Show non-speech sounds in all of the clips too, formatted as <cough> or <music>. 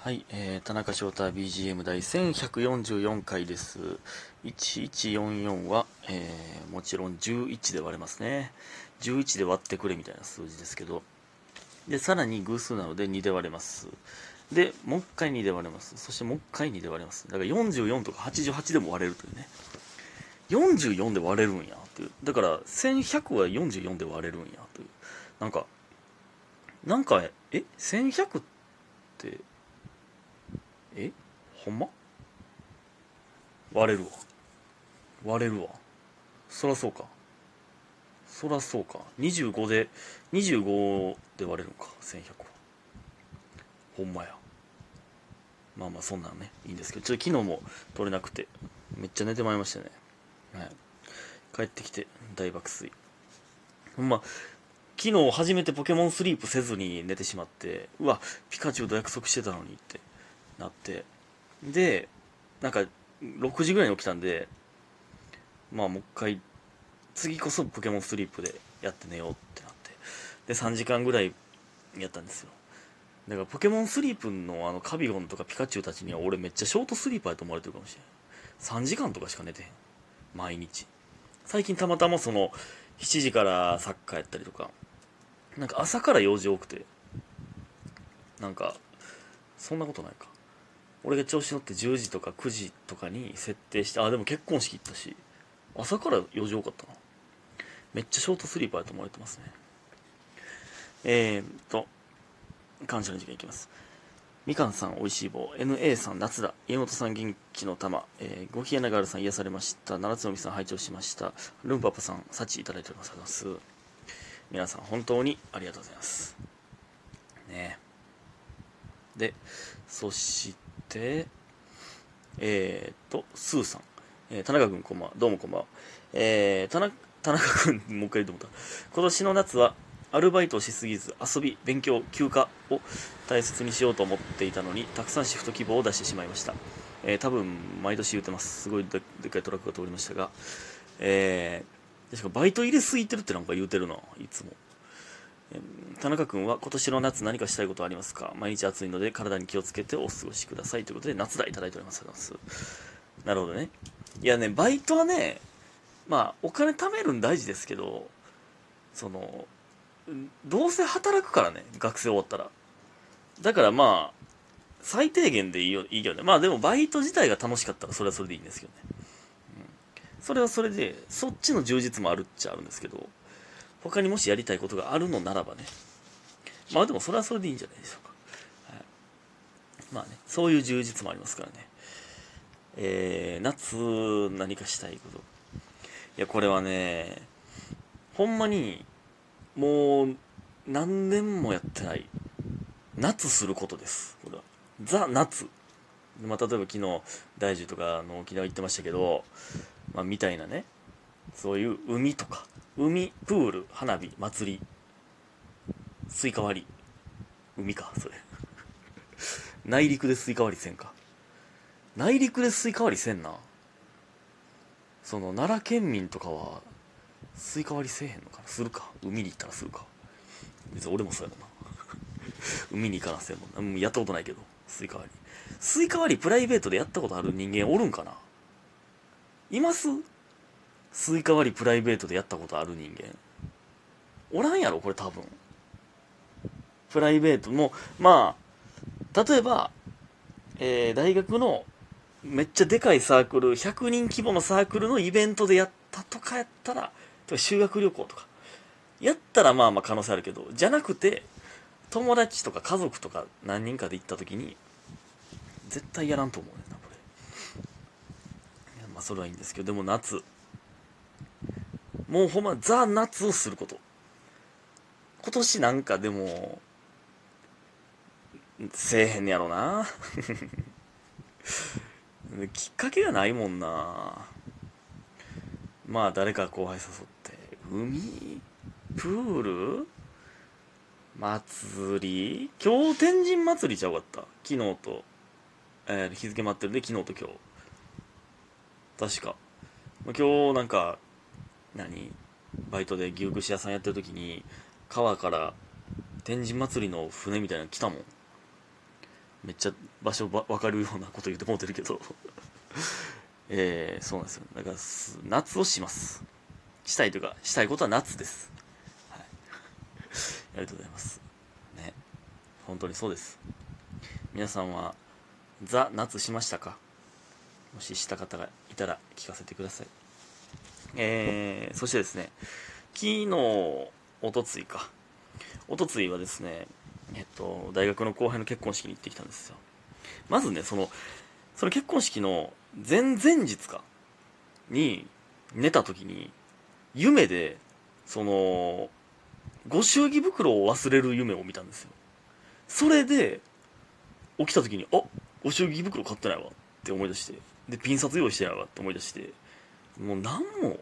はい、えー、田中翔太 BGM 第1144回です。1144は、えー、もちろん11で割れますね。11で割ってくれみたいな数字ですけど。で、さらに偶数なので2で割れます。で、もう一回2で割れます。そしてもう一回2で割れます。だから44とか88でも割れるというね。44で割れるんやという。だから1100は44で割れるんやという。なんか、なんか、え ?1100 って、え？ほんま？割れるわ。割れるわ。そらそうか。そらそうか。25で25で割れるんか1100は。ほんまや。まあまあそんなんね。いいんですけどちょっと昨日も取れなくてめっちゃ寝てまいりましたね。はい。帰ってきて大爆睡。ほんま昨日初めてポケモンスリープせずに寝てしまってうわピカチュウと約束してたのにって。なって。でなんか6時ぐらいに起きたんでまあもう一回次こそポケモンスリープでやって寝ようってなって。で3時間ぐらいやったんですよ。だからポケモンスリープのあのカビゴンとかピカチュウたちには俺めっちゃショートスリーパーやと思われてるかもしれない3時間とかしか寝てへん。毎日。最近たまたまその7時からサッカーやったりとか。なんか朝から用事多くて。なんかそんなことないか。俺が調子乗って10時とか9時とかに設定してあでも結婚式行ったし朝から用事多かったな。めっちゃショートスリーパーやと思われてますね。えー、っと感謝の時間いきます。みかんさんおいしい棒。NA さん夏だ。家元さん元気の玉、えー、ごひやながるさん癒されました。七つのみさん拝聴しました。ルンパパさん幸いただいておりますありがとうございます。皆さん本当にありがとうございます。ね。でそしてえー、っとスーさん、えー、田中君こんばんは。どうもこんばんは。えー、田中田中君もう一回言うと思った。今年の夏はアルバイトをしすぎず遊び勉強休暇を大切にしようと思っていたのにたくさんシフト希望を出してしまいました、えー、多分毎年言ってます。すごいででっかいトラックが通りましたが。えー、確かバイト入れすぎてるってなんか言うてるないつも。田中君は今年の夏何かしたいことはありますか？毎日暑いので体に気をつけてお過ごしください。ということで夏だいただいております。なるほどね。いやねバイトはねまあお金貯めるん大事ですけどそのどうせ働くからね学生終わったら。だからまあ最低限でいいよいいよね。まあでもバイト自体が楽しかったらそれはそれでいいんですけどね、うん、それはそれでそっちの充実もあるっちゃあるんですけど。他にもしやりたいことがあるのならばね。まあでもそれはそれでいいんじゃないでしょうか、はい、まあねそういう充実もありますからね。えー、夏何かしたいこと。いやこれはねほんまにもう何年もやってない夏することです。これは。ザ・夏。まあ、例えば昨日大樹とかの沖縄行ってましたけど、まあ、みたいなね。そういう海とか海プール花火祭りスイカ割り。海かそれ。<laughs> 内陸でスイカ割りせんか。内陸でスイカ割りせんな。その奈良県民とかはスイカ割りせえへんのかな。するか。海に行ったらするか。別に俺もそうやもんな。<laughs> 海に行かなせんもんな、う、やったことないけど。スイカ割り。スイカ割りプライベートでやったことある人間おるんかな。います？スイカ割りプライベートでやったことある人間。おらんやろこれ多分。プライベート。もまあ例えば、えー、大学のめっちゃでかいサークル100人規模のサークルのイベントでやったとかやったら修学旅行とか。やったらまあまあ可能性あるけどじゃなくて友達とか家族とか何人かで行った時に絶対やらんと思うねんなこれ。まあそれはいいんですけどでも夏。もうほんまザ・夏をすること。今年なんかでもせえへんやろな。<laughs> きっかけがないもんな。まあ誰か後輩誘って海プール祭り今日天神祭りちゃうかった。昨日と、えー、日付待ってるんで昨日と今日。確か。今日なんか何？バイトで牛串屋さんやってる時に川から天神祭りの船みたいなの来たもん。めっちゃ場所ば分かるようなこと言ってもうてるけど。<laughs> えー、そうなんですよ。だから夏をします。したいというかしたいことは夏です、はい、<laughs> ありがとうございます。ね。本当にそうです。皆さんはザ・夏しましたか？もしした方がいたら聞かせてください。えー、そしてですね昨日おとついか。おとついはですねえっと大学の後輩の結婚式に行ってきたんですよ。まずねそのその結婚式の前々日かに寝た時に夢でそのご祝儀袋を忘れる夢を見たんですよ。それで起きた時にあご祝儀袋買ってないわって思い出してでピン札用意してないわって思い出してもう何も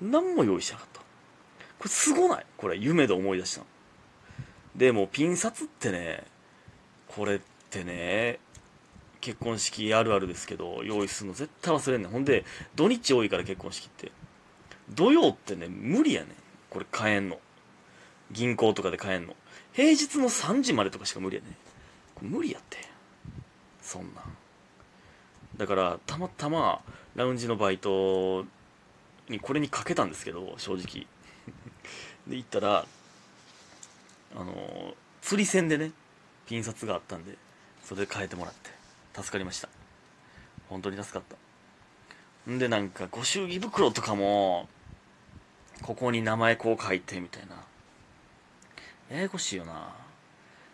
何も用意しなかった。これすごない？これ夢で思い出したでもピン札ってねこれってね結婚式あるあるですけど用意するの絶対忘れんねん。ほんで土日多いから結婚式って。土曜ってね無理やねん。これ買えんの。銀行とかで買えんの。平日の3時までとかしか無理やねん。無理やって。そんなだからたまたまラウンジのバイトにこれにかけたんですけど正直。<laughs> で行ったらあの釣り線でねピン札があったんでそれで変えてもらって助かりました。本当に助かった。んでなんかご祝儀袋とかもここに名前こう書いてみたいな。ややこしいよな。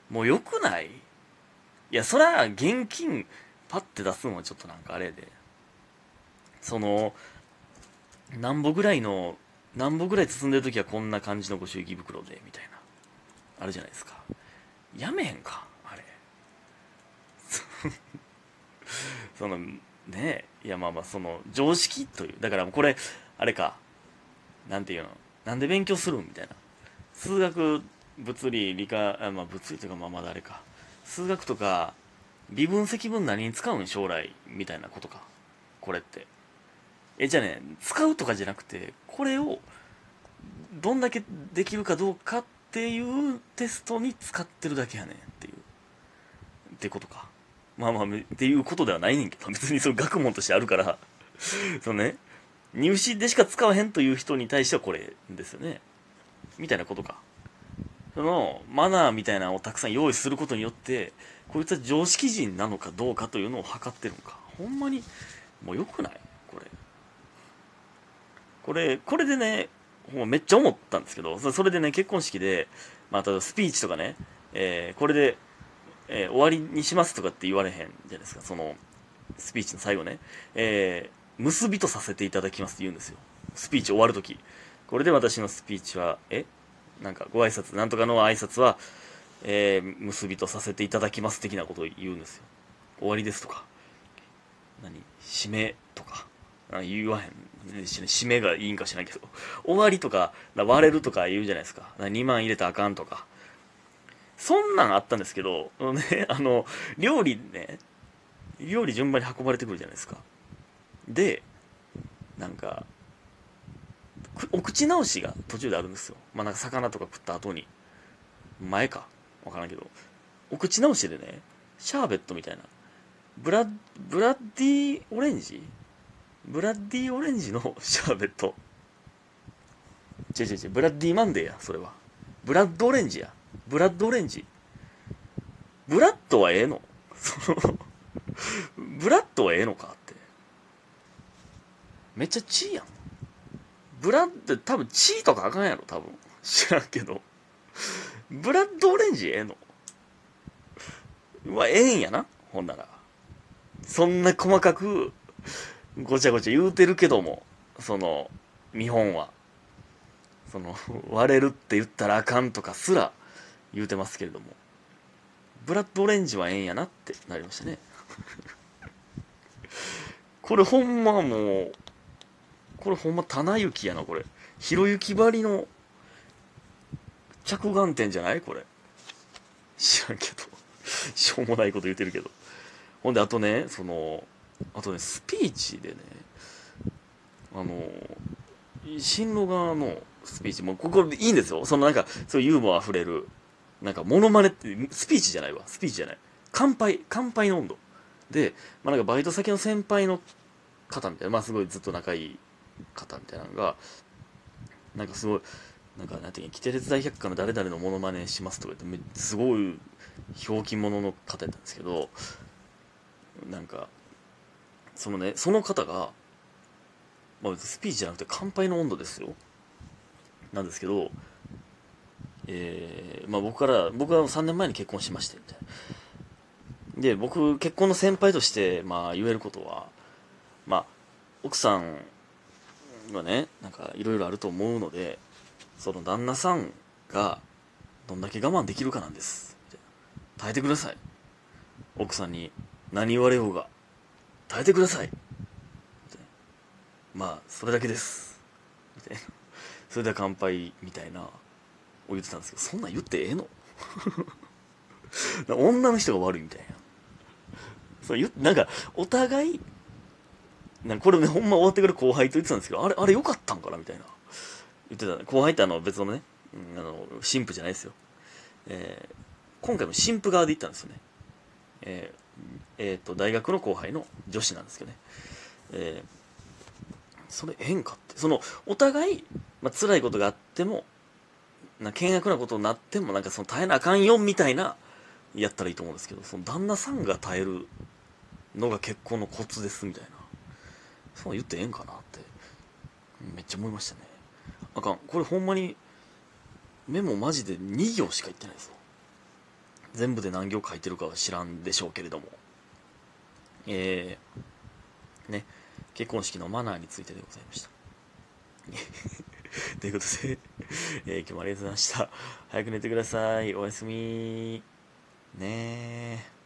もうよくない？いやそら現金パッて出すのはちょっとなんかあれで。そのなんぼぐらいのなんぼぐらい包んでる時はこんな感じのご祝儀袋でみたいな。あるじゃないですか。やめへんかあれ。<laughs> そのねいやまあまあその常識という。だからこれあれか。なんていうの。なんで勉強するみたいな。数学物理理科あまあ物理というかまあまだあれか。数学とか微分積分何に使うん将来みたいなことか。これって。えじゃあね使うとかじゃなくてこれをどんだけできるかどうかっていうテストに使ってるだけやねんっていう。ってことか。まあまあっていうことではないねんけど別にその学問としてあるから。<laughs> そのね。入試でしか使わへんという人に対してはこれですよね。みたいなことか。そのマナーみたいなのをたくさん用意することによってこいつは常識人なのかどうかというのを測ってるのか。ほんまにもう良くない？これ、これこれでね、めっちゃ思ったんですけど、それでね、結婚式で、まあ、スピーチとかね、えー、これで、えー、終わりにしますとかって言われへんじゃないですか、その、スピーチの最後ね、えー、結びとさせていただきますって言うんですよ。スピーチ終わるとき。これで私のスピーチは、え？なんかご挨拶、なんとかの挨拶は、えー、結びとさせていただきます的なことを言うんですよ。終わりですとか、何？締めとか、言わへん。締めがいいんかしないけど、終わりとか、割れるとか言うじゃないですか。2万入れたらあかんとか。そんなんあったんですけど、ね、あの、料理ね、料理順番に運ばれてくるじゃないですか。で、なんか、お口直しが途中であるんですよ。まあなんか魚とか食った後に。前か。わからんけど。お口直しでね、シャーベットみたいな。ブラブラッディオレンジブラッディオレンジの <laughs> シャーベット。違う違う違う、ブラッディマンデーや、それは。ブラッドオレンジや。ブラッドオレンジ。ブラッドはええのその <laughs> ブラッドはええのかって。めっちゃチーやん。ブラッド、多分チーとかあかんやろ、多分。知らんけど。ブラッドオレンジええのまあ、ええんやな、ほんなら。そんな細かくごちゃごちゃ言うてるけどもその見本は。その <laughs> 割れるって言ったらあかんとかすら言うてますけれども。ブラッドオレンジはええんやなってなりましたね。<laughs> これほんまもうこれほんま棚行きやなこれ。ひろゆきばりの着眼点じゃない？これ。知らんけど。<laughs> しょうもないこと言うてるけど。ほんであとねそのあとねスピーチでねあの進路側のスピーチもここいいんですよ。そのなんかそういうユーモアあふれるなんかモノマネってスピーチじゃないわ。スピーチじゃない。乾杯乾杯の温度。で、まあ、なんかバイト先の先輩の方みたいな、まあ、すごいずっと仲いい方みたいなのがなんかすごいなんかなんていうのキテレツ大百科の誰々のモノマネしますとか言ってすごいひょうきん者の方やったんですけどなんかそのねその方が、まあ、スピーチじゃなくて乾杯の温度ですよ。なんですけどえー、まあ僕から僕は3年前に結婚しましてみたいな。で僕結婚の先輩としてまあ言えることはまあ奥さんがねなんかいろいろあると思うのでその旦那さんがどんだけ我慢できるかなんです。耐えてください。奥さんに何言われようが。耐えてください。まあそれだけです。みたいな。それでは乾杯みたいなを言ってたんですけどそんなん言ってええの？<laughs> 女の人が悪いみたいな。そうなんかお互いなんこれねほんま終わってくる後輩と言ってたんですけどあれあれ良かったんかなみたいな。言ってた、後輩ってあの別のね、うん、あの神父じゃないですよ、えー、今回も神父側で行ったんですよね、えー、と大学の後輩の女子なんですけどね、えー、それええんかってそのお互い、まあ辛いことがあってもな険悪なことになってもなんかその耐えなあかんよみたいなやったらいいと思うんですけどその旦那さんが耐えるのが結婚のコツですみたいな。そう言ってええんかなってめっちゃ思いましたね。あかん。これほんまにメモマジで2行しか言ってないですよ。全部で何行書いてるかは知らんでしょうけれども。えー、ね結婚式のマナーについてでございました。<laughs> ということで、えー、今日もありがとうございました。早く寝てください。おやすみ。ねえ